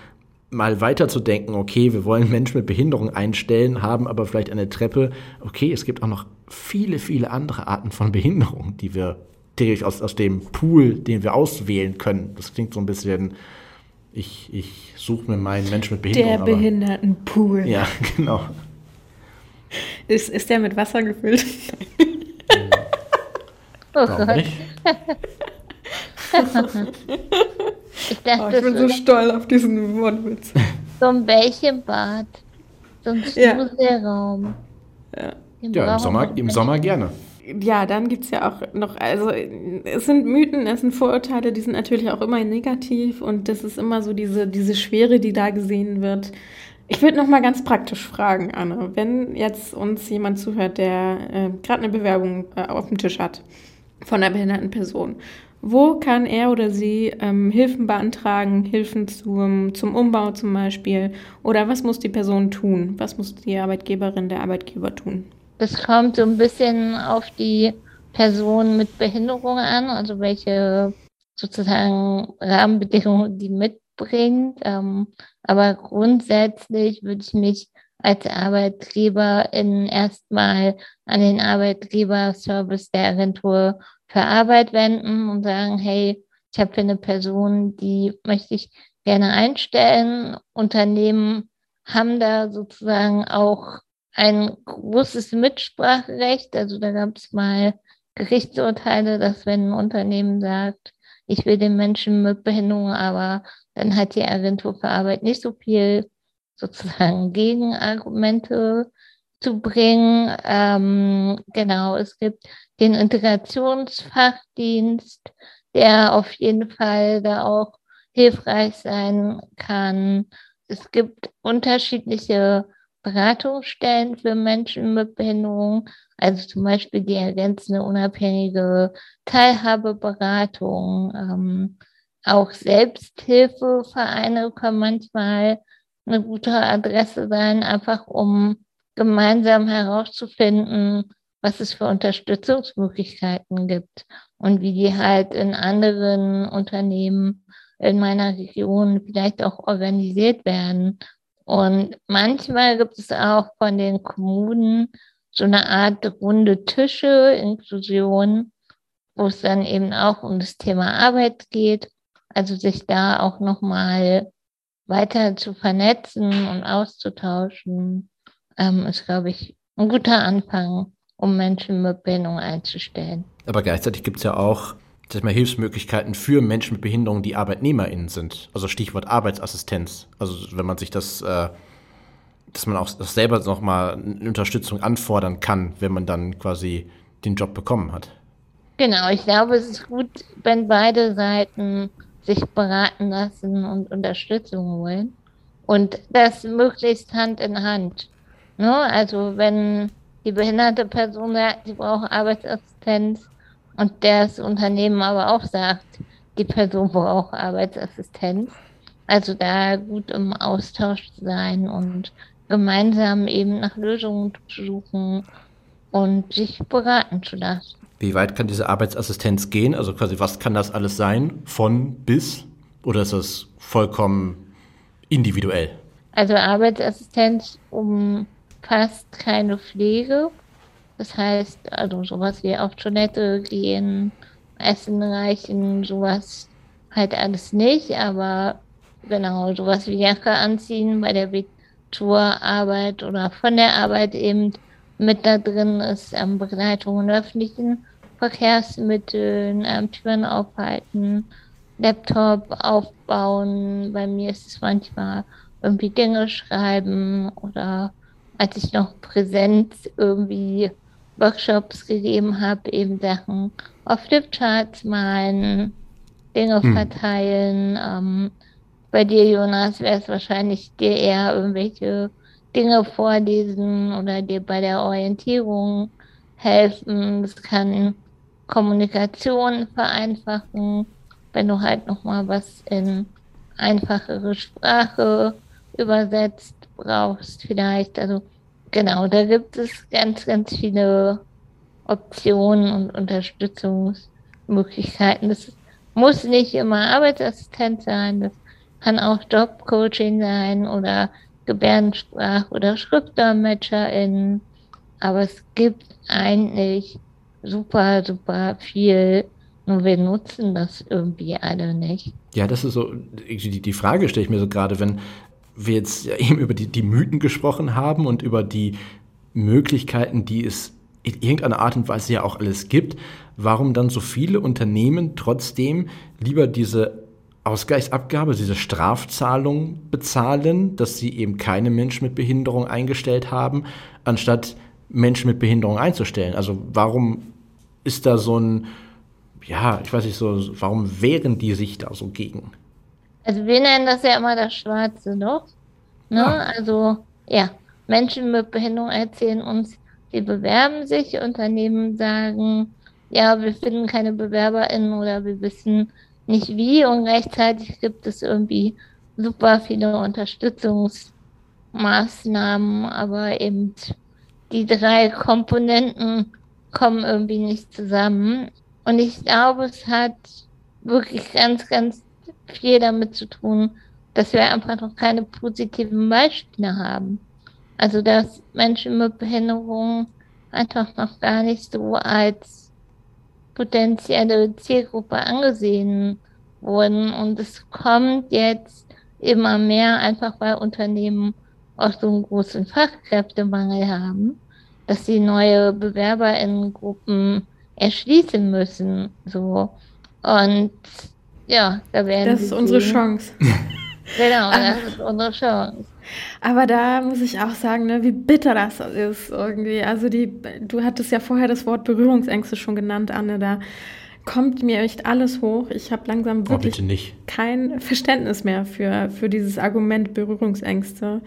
mal weiter zu denken, okay, wir wollen Menschen mit Behinderung einstellen, haben aber vielleicht eine Treppe. Okay, es gibt auch noch viele, viele andere Arten von Behinderung, die wir theoretisch aus, aus dem Pool, den wir auswählen können. Das klingt so ein bisschen, ich, ich suche mir meinen Menschen mit Behinderung. Der Behindertenpool. Ja, genau. Ist, ist der mit Wasser gefüllt? oh Gott. Nicht? ich, dachte, oh, ich bin so stolz auf diesen Wortwitz. So ein Bällchenbad. So ein Schmuseraum. Ja, ja im, Sommer, im Sommer gerne ja, dann gibt es ja auch noch, also es sind Mythen, es sind Vorurteile, die sind natürlich auch immer negativ und das ist immer so diese, diese Schwere, die da gesehen wird. Ich würde noch mal ganz praktisch fragen, Anne, wenn jetzt uns jemand zuhört, der äh, gerade eine Bewerbung äh, auf dem Tisch hat von einer behinderten Person, wo kann er oder sie ähm, Hilfen beantragen, Hilfen zum, zum Umbau zum Beispiel? Oder was muss die Person tun? Was muss die Arbeitgeberin, der Arbeitgeber tun? Das kommt so ein bisschen auf die Person mit Behinderung an, also welche sozusagen Rahmenbedingungen, die mitbringt. Ähm, aber grundsätzlich würde ich mich als Arbeitgeberin erstmal an den Arbeitgeberservice der Agentur für Arbeit wenden und sagen, hey, ich habe hier eine Person, die möchte ich gerne einstellen. Unternehmen haben da sozusagen auch ein großes Mitspracherecht. Also da gab es mal Gerichtsurteile, dass wenn ein Unternehmen sagt, ich will den Menschen mit Behinderung, aber dann hat die Agentur für Arbeit nicht so viel sozusagen Gegenargumente zu bringen. Ähm, genau, es gibt den Integrationsfachdienst, der auf jeden Fall da auch hilfreich sein kann. Es gibt unterschiedliche Beratungsstellen für Menschen mit Behinderung, also zum Beispiel die ergänzende unabhängige Teilhabeberatung. Ähm, auch Selbsthilfevereine können manchmal eine gute Adresse sein, einfach um gemeinsam herauszufinden, was es für Unterstützungsmöglichkeiten gibt und wie die halt in anderen Unternehmen in meiner Region vielleicht auch organisiert werden. Und manchmal gibt es auch von den Kommunen so eine Art runde Tische, Inklusion, wo es dann eben auch um das Thema Arbeit geht. Also sich da auch nochmal weiter zu vernetzen und auszutauschen, ähm, ist, glaube ich, ein guter Anfang, um Menschen mit Behinderung einzustellen. Aber gleichzeitig gibt es ja auch sag mal, Hilfsmöglichkeiten für Menschen mit Behinderung, die ArbeitnehmerInnen sind. Also Stichwort Arbeitsassistenz. Also wenn man sich das, äh, dass man auch das selber nochmal eine Unterstützung anfordern kann, wenn man dann quasi den Job bekommen hat. Genau, ich glaube, es ist gut, wenn beide Seiten sich beraten lassen und Unterstützung holen. Und das möglichst Hand in Hand. Ne? Also wenn die behinderte Person sagt, sie braucht Arbeitsassistenz und das Unternehmen aber auch sagt, die Person braucht Arbeitsassistenz. Also da gut im Austausch zu sein und gemeinsam eben nach Lösungen zu suchen und sich beraten zu lassen. Wie weit kann diese Arbeitsassistenz gehen? Also quasi, was kann das alles sein? Von bis? Oder ist das vollkommen individuell? Also Arbeitsassistenz umfasst keine Pflege. Das heißt, also sowas wie auf Toilette gehen, Essen reichen, sowas halt alles nicht, aber genau, sowas wie Jacke anziehen bei der Tourarbeit oder von der Arbeit eben mit da drin ist, ähm, Begleitung in öffentlichen Verkehrsmitteln, ähm, Türen aufhalten, Laptop aufbauen. Bei mir ist es manchmal irgendwie Dinge schreiben oder als ich noch Präsenz irgendwie Workshops gegeben habe, eben Sachen auf Flipcharts malen, Dinge hm. verteilen. Ähm, bei dir, Jonas, wäre es wahrscheinlich dir eher irgendwelche Dinge vorlesen oder dir bei der Orientierung helfen. Das kann Kommunikation vereinfachen, wenn du halt nochmal was in einfachere Sprache übersetzt brauchst vielleicht. Also genau, da gibt es ganz, ganz viele Optionen und Unterstützungsmöglichkeiten. Das muss nicht immer Arbeitsassistent sein, das kann auch Jobcoaching sein oder Gebärdensprach- oder SchriftdolmetscherInnen. Aber es gibt eigentlich super, super viel. Nur wir nutzen das irgendwie alle nicht. Ja, das ist so, die, die Frage stelle ich mir so gerade, wenn wir jetzt eben über die, die Mythen gesprochen haben und über die Möglichkeiten, die es in irgendeiner Art und Weise ja auch alles gibt, warum dann so viele Unternehmen trotzdem lieber diese Ausgleichsabgabe, diese Strafzahlung bezahlen, dass sie eben keine Menschen mit Behinderung eingestellt haben, anstatt Menschen mit Behinderung einzustellen. Also warum ist da so ein, ja, ich weiß nicht so, warum wehren die sich da so gegen? Also wir nennen das ja immer das schwarze Loch. Ne? Ah. Also ja, Menschen mit Behinderung erzählen uns, sie bewerben sich, Unternehmen sagen, ja, wir finden keine BewerberInnen oder wir wissen nicht wie und gleichzeitig gibt es irgendwie super viele Unterstützungsmaßnahmen, aber eben die drei Komponenten kommen irgendwie nicht zusammen. Und ich glaube, es hat wirklich ganz, ganz viel damit zu tun, dass wir einfach noch keine positiven Beispiele haben. Also dass Menschen mit Behinderung einfach noch gar nicht so als potenzielle Zielgruppe angesehen wurden. Und es kommt jetzt immer mehr, einfach weil Unternehmen auch so einen großen Fachkräftemangel haben, dass sie neue BewerberInnengruppen erschließen müssen. So. Und ja, da werden Das ist unsere sehen. Chance. genau, das ist unsere Chance. Aber da muss ich auch sagen, ne, wie bitter das ist irgendwie. Also die, du hattest ja vorher das Wort Berührungsängste schon genannt, Anne. Da kommt mir echt alles hoch. Ich habe langsam oh, wirklich oh, kein Verständnis mehr für, für dieses Argument Berührungsängste.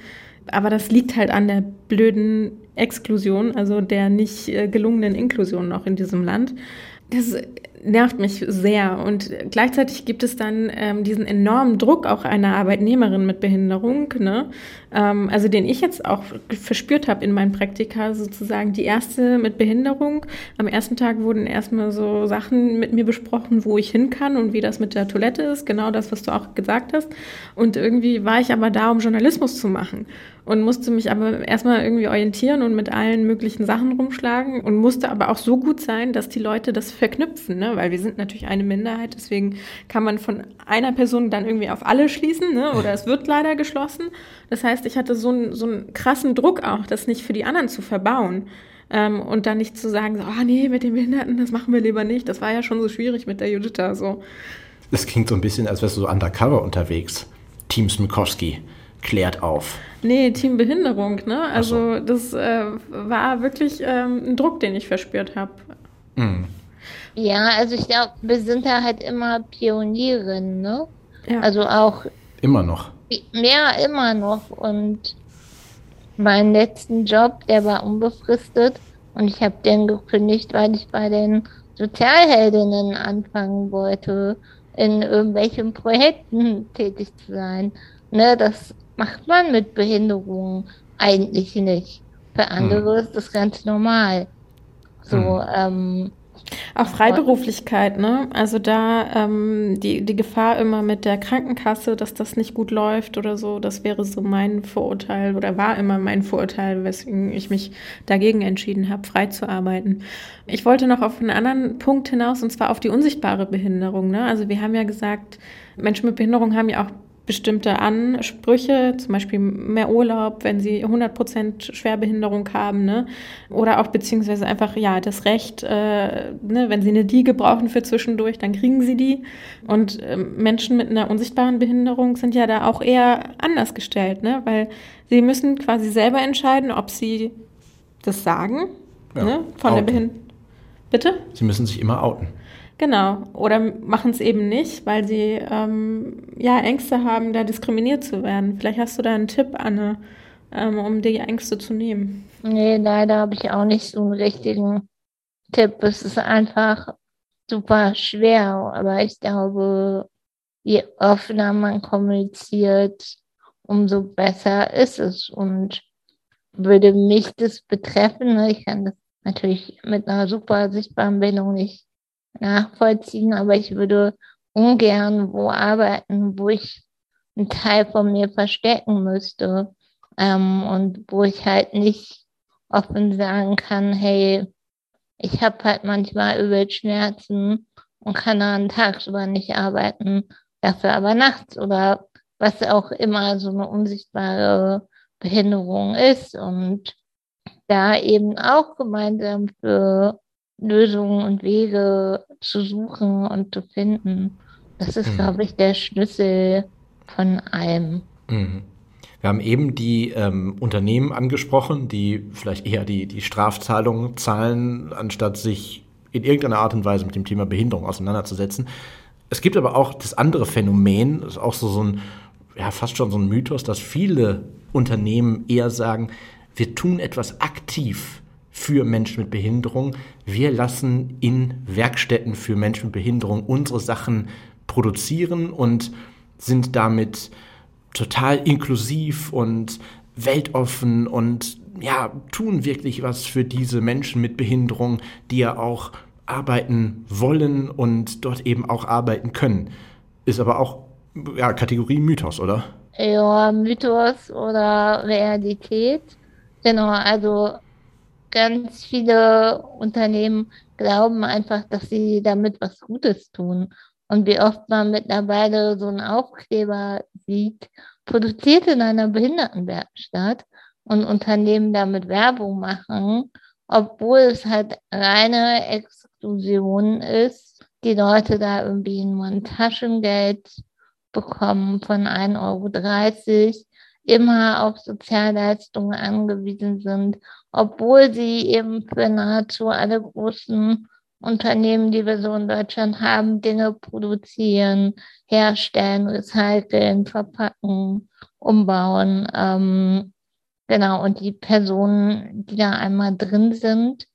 Aber das liegt halt an der blöden Exklusion, also der nicht äh, gelungenen Inklusion noch in diesem Land. Das nervt mich sehr. Und gleichzeitig gibt es dann ähm, diesen enormen Druck auch einer Arbeitnehmerin mit Behinderung, ne? Ähm, also den ich jetzt auch verspürt habe in meinen Praktika, sozusagen die erste mit Behinderung. Am ersten Tag wurden erstmal so Sachen mit mir besprochen, wo ich hin kann und wie das mit der Toilette ist, genau das, was du auch gesagt hast. Und irgendwie war ich aber da, um Journalismus zu machen und musste mich aber erstmal irgendwie orientieren und mit allen möglichen Sachen rumschlagen und musste aber auch so gut sein, dass die Leute das verknüpfen, ne? weil wir sind natürlich eine Minderheit, deswegen kann man von einer Person dann irgendwie auf alle schließen ne? oder es wird leider geschlossen. Das heißt, ich hatte so einen, so einen krassen Druck auch, das nicht für die anderen zu verbauen. Ähm, und dann nicht zu sagen, so, oh nee, mit den Behinderten, das machen wir lieber nicht. Das war ja schon so schwierig mit der Juditha. So. Das klingt so ein bisschen, als wärst du so undercover unterwegs. Team Smikowski klärt auf. Nee, Teambehinderung, ne? Also so. das äh, war wirklich ähm, ein Druck, den ich verspürt habe. Mhm. Ja, also ich glaube, wir sind da halt immer Pionierinnen, ne? Ja. Also auch. Immer noch. Ja, immer noch. Und meinen letzten Job, der war unbefristet. Und ich habe den gekündigt, weil ich bei den Sozialheldinnen anfangen wollte, in irgendwelchen Projekten tätig zu sein. Ne, das macht man mit Behinderungen eigentlich nicht. Für andere hm. ist das ganz normal. So, hm. ähm, auch Freiberuflichkeit, ne? Also da ähm, die, die Gefahr immer mit der Krankenkasse, dass das nicht gut läuft oder so, das wäre so mein Vorurteil oder war immer mein Vorurteil, weswegen ich mich dagegen entschieden habe, frei zu arbeiten. Ich wollte noch auf einen anderen Punkt hinaus, und zwar auf die unsichtbare Behinderung. Ne? Also wir haben ja gesagt, Menschen mit Behinderung haben ja auch bestimmte Ansprüche, zum Beispiel mehr Urlaub, wenn sie 100% Schwerbehinderung haben, ne? oder auch beziehungsweise einfach ja das Recht, äh, ne? wenn sie eine Diege brauchen für zwischendurch, dann kriegen sie die. Und äh, Menschen mit einer unsichtbaren Behinderung sind ja da auch eher anders gestellt, ne? weil sie müssen quasi selber entscheiden, ob sie das sagen ja, ne? von outen. der Behinderung. Bitte? Sie müssen sich immer outen. Genau. Oder machen es eben nicht, weil sie ähm, ja Ängste haben, da diskriminiert zu werden. Vielleicht hast du da einen Tipp, Anne, ähm, um die Ängste zu nehmen. Nee, leider habe ich auch nicht so einen richtigen Tipp. Es ist einfach super schwer, aber ich glaube, je offener man kommuniziert, umso besser ist es. Und würde mich das betreffen, ne, ich kann das natürlich mit einer super sichtbaren Bildung nicht nachvollziehen, aber ich würde ungern wo arbeiten, wo ich einen Teil von mir verstecken müsste ähm, und wo ich halt nicht offen sagen kann, hey, ich habe halt manchmal übel Schmerzen und kann dann tagsüber nicht arbeiten, dafür aber nachts oder was auch immer so eine unsichtbare Behinderung ist. Und da eben auch gemeinsam für Lösungen und Wege zu suchen und zu finden. Das ist, mhm. glaube ich, der Schlüssel von allem. Mhm. Wir haben eben die ähm, Unternehmen angesprochen, die vielleicht eher die, die Strafzahlungen zahlen, anstatt sich in irgendeiner Art und Weise mit dem Thema Behinderung auseinanderzusetzen. Es gibt aber auch das andere Phänomen, das ist auch so, so ein, ja, fast schon so ein Mythos, dass viele Unternehmen eher sagen, wir tun etwas aktiv für Menschen mit Behinderung. Wir lassen in Werkstätten für Menschen mit Behinderung unsere Sachen produzieren und sind damit total inklusiv und weltoffen und ja, tun wirklich was für diese Menschen mit Behinderung, die ja auch arbeiten wollen und dort eben auch arbeiten können. Ist aber auch ja, Kategorie Mythos, oder? Ja, Mythos oder Realität. Genau, also ganz viele Unternehmen glauben einfach, dass sie damit was Gutes tun. Und wie oft man mittlerweile so einen Aufkleber sieht, produziert in einer Behindertenwerkstatt und Unternehmen damit Werbung machen, obwohl es halt reine Exklusion ist, die Leute da irgendwie nur ein Taschengeld bekommen von 1,30 Euro, immer auf Sozialleistungen angewiesen sind, obwohl sie eben für nahezu alle großen Unternehmen, die wir so in Deutschland haben, Dinge produzieren, herstellen, recyceln, verpacken, umbauen. Ähm, genau, und die Personen, die da einmal drin sind,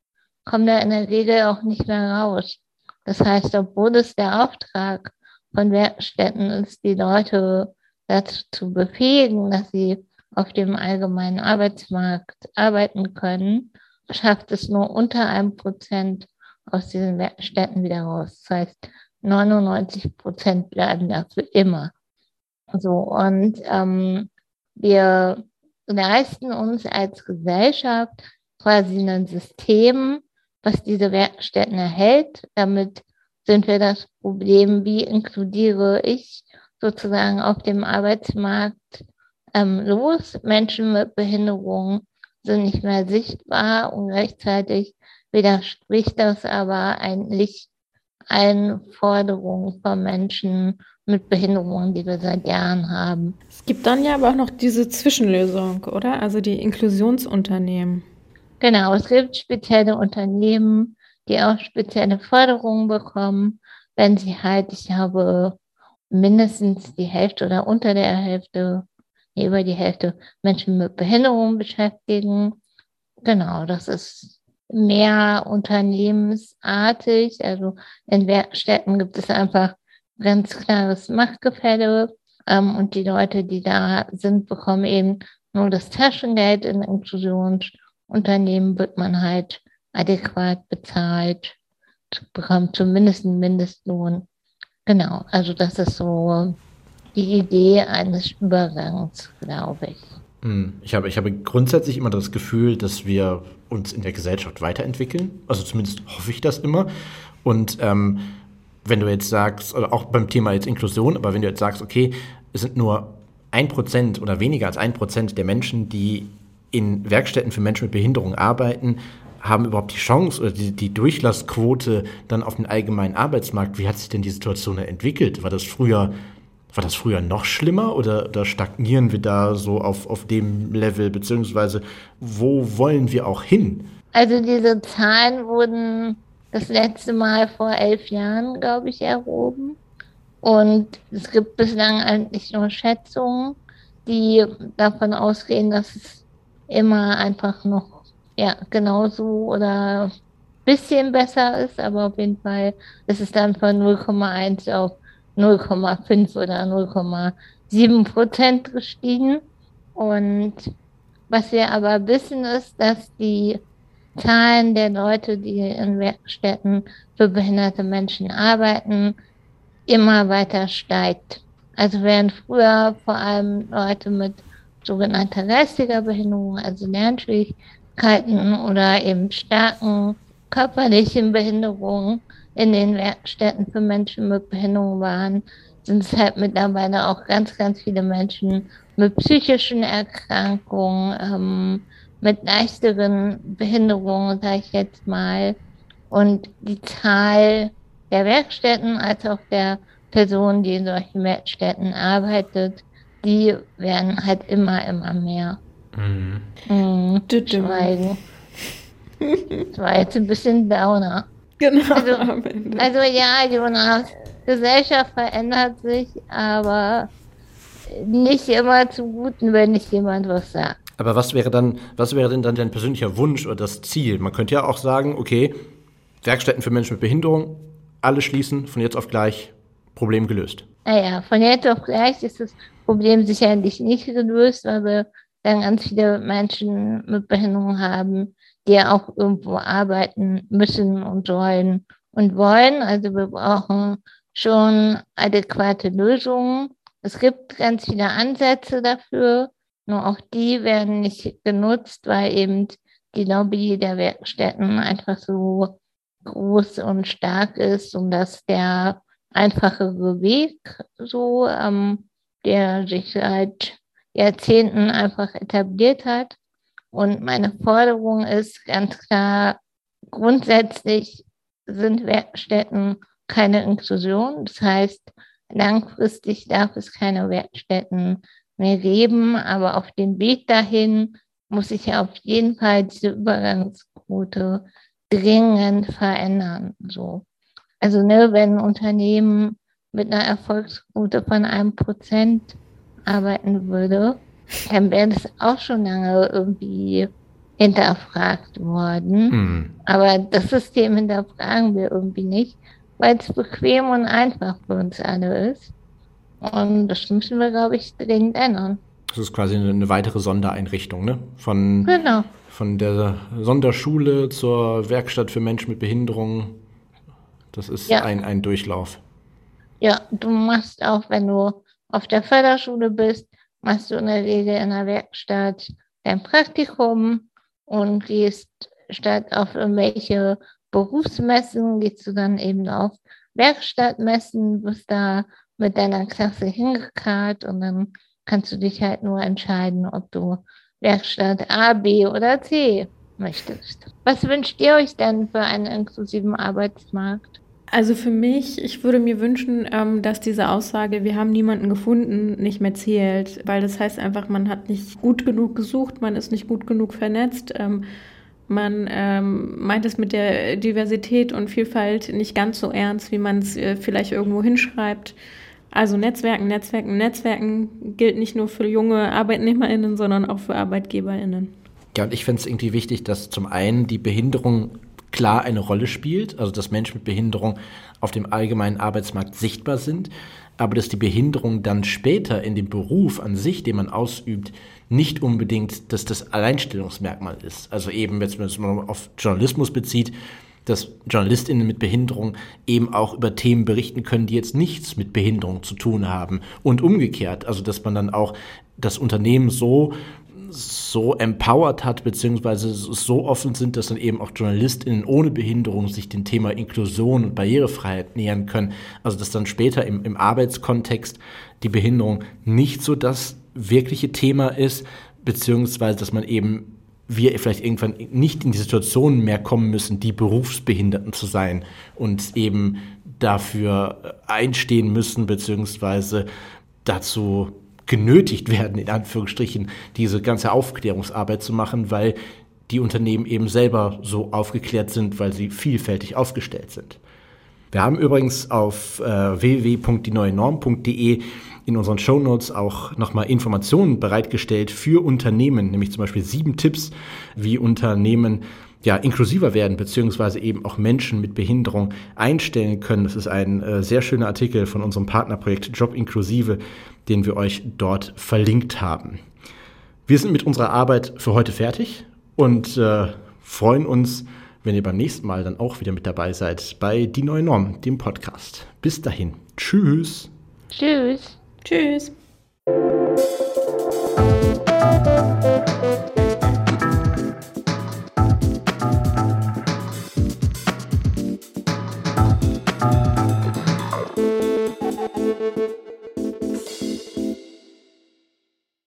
kommen da in der Regel auch nicht mehr raus. Das heißt, obwohl es der Auftrag von Werkstätten ist, die Leute dazu zu befähigen, dass sie auf dem allgemeinen Arbeitsmarkt arbeiten können, schafft es nur unter einem Prozent aus diesen Werkstätten wieder raus. Das heißt, 99 Prozent bleiben da für immer. So, und ähm, wir leisten uns als Gesellschaft quasi ein System, was diese Werkstätten erhält. Damit sind wir das Problem, wie inkludiere ich sozusagen auf dem Arbeitsmarkt ähm, los. Menschen mit Behinderung sind nicht mehr sichtbar und gleichzeitig widerspricht das aber eigentlich allen Forderungen von Menschen mit Behinderungen, die wir seit Jahren haben. Es gibt dann ja aber auch noch diese Zwischenlösung, oder? Also die Inklusionsunternehmen. Genau, es gibt spezielle Unternehmen, die auch spezielle Forderungen bekommen, wenn sie halt, ich habe mindestens die Hälfte oder unter der Hälfte, nee, über die Hälfte Menschen mit Behinderung beschäftigen. Genau, das ist mehr unternehmensartig. Also in Werkstätten gibt es einfach ganz klares Machtgefälle. Ähm, und die Leute, die da sind, bekommen eben nur das Taschengeld. In Inklusionsunternehmen wird man halt adäquat bezahlt, bekommt zumindest einen Mindestlohn Genau, also das ist so die Idee eines Übergangs, glaube ich. Hm, ich habe, ich habe grundsätzlich immer das Gefühl, dass wir uns in der Gesellschaft weiterentwickeln. Also zumindest hoffe ich das immer. Und ähm, wenn du jetzt sagst, auch beim Thema jetzt Inklusion, aber wenn du jetzt sagst, okay, es sind nur ein Prozent oder weniger als ein Prozent der Menschen, die in Werkstätten für Menschen mit Behinderung arbeiten, haben überhaupt die Chance oder die, die Durchlassquote dann auf den allgemeinen Arbeitsmarkt? Wie hat sich denn die Situation entwickelt? War das früher, war das früher noch schlimmer oder, oder stagnieren wir da so auf, auf dem Level, beziehungsweise wo wollen wir auch hin? Also diese Zahlen wurden das letzte Mal vor elf Jahren, glaube ich, erhoben. Und es gibt bislang eigentlich nur Schätzungen, die davon ausgehen, dass es immer einfach noch ja, genauso oder bisschen besser ist, aber auf jeden Fall ist es dann von 0,1 auf 0,5 oder 0,7 Prozent gestiegen. Und was wir aber wissen ist, dass die Zahlen der Leute, die in Werkstätten für behinderte Menschen arbeiten, immer weiter steigt. Also während früher vor allem Leute mit sogenannter geistiger Behinderung, also Lernschwierigkeiten, Krankheiten oder eben starken körperlichen Behinderungen in den Werkstätten für Menschen mit Behinderung waren, sind es halt mittlerweile auch ganz, ganz viele Menschen mit psychischen Erkrankungen, ähm, mit leichteren Behinderungen, sage ich jetzt mal. Und die Zahl der Werkstätten als auch der Personen, die in solchen Werkstätten arbeitet, die werden halt immer, immer mehr. Mhm. Mhm. Schweigen. Das war jetzt ein bisschen Downer. Genau. Also, also ja, Jonas, Gesellschaft verändert sich, aber nicht immer zu Guten, wenn nicht jemand was sagt. Aber was wäre dann, was wäre denn dann dein persönlicher Wunsch oder das Ziel? Man könnte ja auch sagen, okay, Werkstätten für Menschen mit Behinderung, alle schließen, von jetzt auf gleich, Problem gelöst. Naja, von jetzt auf gleich ist das Problem sicherlich nicht gelöst, weil wir dann ganz viele Menschen mit Behinderung haben, die auch irgendwo arbeiten müssen und sollen und wollen. Also wir brauchen schon adäquate Lösungen. Es gibt ganz viele Ansätze dafür, nur auch die werden nicht genutzt, weil eben die Lobby der Werkstätten einfach so groß und stark ist und dass der einfachere Weg so, ähm, der sich seit Jahrzehnten einfach etabliert hat. Und meine Forderung ist ganz klar, grundsätzlich sind Werkstätten keine Inklusion. Das heißt, langfristig darf es keine Werkstätten mehr geben, aber auf dem Weg dahin muss sich auf jeden Fall diese Übergangsquote dringend verändern. So. Also ne, wenn Unternehmen mit einer Erfolgsquote von einem Prozent arbeiten würde, dann wäre das auch schon lange irgendwie hinterfragt worden. Mhm. Aber das System hinterfragen wir irgendwie nicht, weil es bequem und einfach für uns alle ist. Und das müssen wir, glaube ich, dringend ändern. Das ist quasi eine weitere Sondereinrichtung, ne? Von, genau. von der Sonderschule zur Werkstatt für Menschen mit Behinderung. Das ist ja. ein, ein Durchlauf. Ja, du machst auch, wenn du auf der Förderschule bist, machst du in der Regel in der Werkstatt dein Praktikum und gehst statt auf irgendwelche Berufsmessen, gehst du dann eben auf Werkstattmessen, bist da mit deiner Klasse hingekarrt und dann kannst du dich halt nur entscheiden, ob du Werkstatt A, B oder C möchtest. Was wünscht ihr euch denn für einen inklusiven Arbeitsmarkt? Also für mich, ich würde mir wünschen, ähm, dass diese Aussage, wir haben niemanden gefunden, nicht mehr zählt, weil das heißt einfach, man hat nicht gut genug gesucht, man ist nicht gut genug vernetzt. Ähm, man ähm, meint es mit der Diversität und Vielfalt nicht ganz so ernst, wie man es äh, vielleicht irgendwo hinschreibt. Also Netzwerken, Netzwerken, Netzwerken gilt nicht nur für junge ArbeitnehmerInnen, sondern auch für ArbeitgeberInnen. Ja, und ich finde es irgendwie wichtig, dass zum einen die Behinderung klar eine Rolle spielt, also dass Menschen mit Behinderung auf dem allgemeinen Arbeitsmarkt sichtbar sind, aber dass die Behinderung dann später in dem Beruf an sich, den man ausübt, nicht unbedingt dass das Alleinstellungsmerkmal ist. Also eben, wenn man auf Journalismus bezieht, dass JournalistInnen mit Behinderung eben auch über Themen berichten können, die jetzt nichts mit Behinderung zu tun haben. Und umgekehrt, also dass man dann auch das Unternehmen so so empowered hat, beziehungsweise so offen sind, dass dann eben auch JournalistInnen ohne Behinderung sich dem Thema Inklusion und Barrierefreiheit nähern können. Also dass dann später im, im Arbeitskontext die Behinderung nicht so das wirkliche Thema ist, beziehungsweise dass man eben wir vielleicht irgendwann nicht in die Situation mehr kommen müssen, die Berufsbehinderten zu sein und eben dafür einstehen müssen, beziehungsweise dazu genötigt werden, in Anführungsstrichen, diese ganze Aufklärungsarbeit zu machen, weil die Unternehmen eben selber so aufgeklärt sind, weil sie vielfältig aufgestellt sind. Wir haben übrigens auf äh, www.dieneuenorm.de in unseren Shownotes auch nochmal Informationen bereitgestellt für Unternehmen, nämlich zum Beispiel sieben Tipps, wie Unternehmen ja, inklusiver werden, beziehungsweise eben auch Menschen mit Behinderung einstellen können. Das ist ein äh, sehr schöner Artikel von unserem Partnerprojekt Job Inklusive, den wir euch dort verlinkt haben. Wir sind mit unserer Arbeit für heute fertig und äh, freuen uns, wenn ihr beim nächsten Mal dann auch wieder mit dabei seid bei Die Neue Norm, dem Podcast. Bis dahin. Tschüss. Tschüss. Tschüss.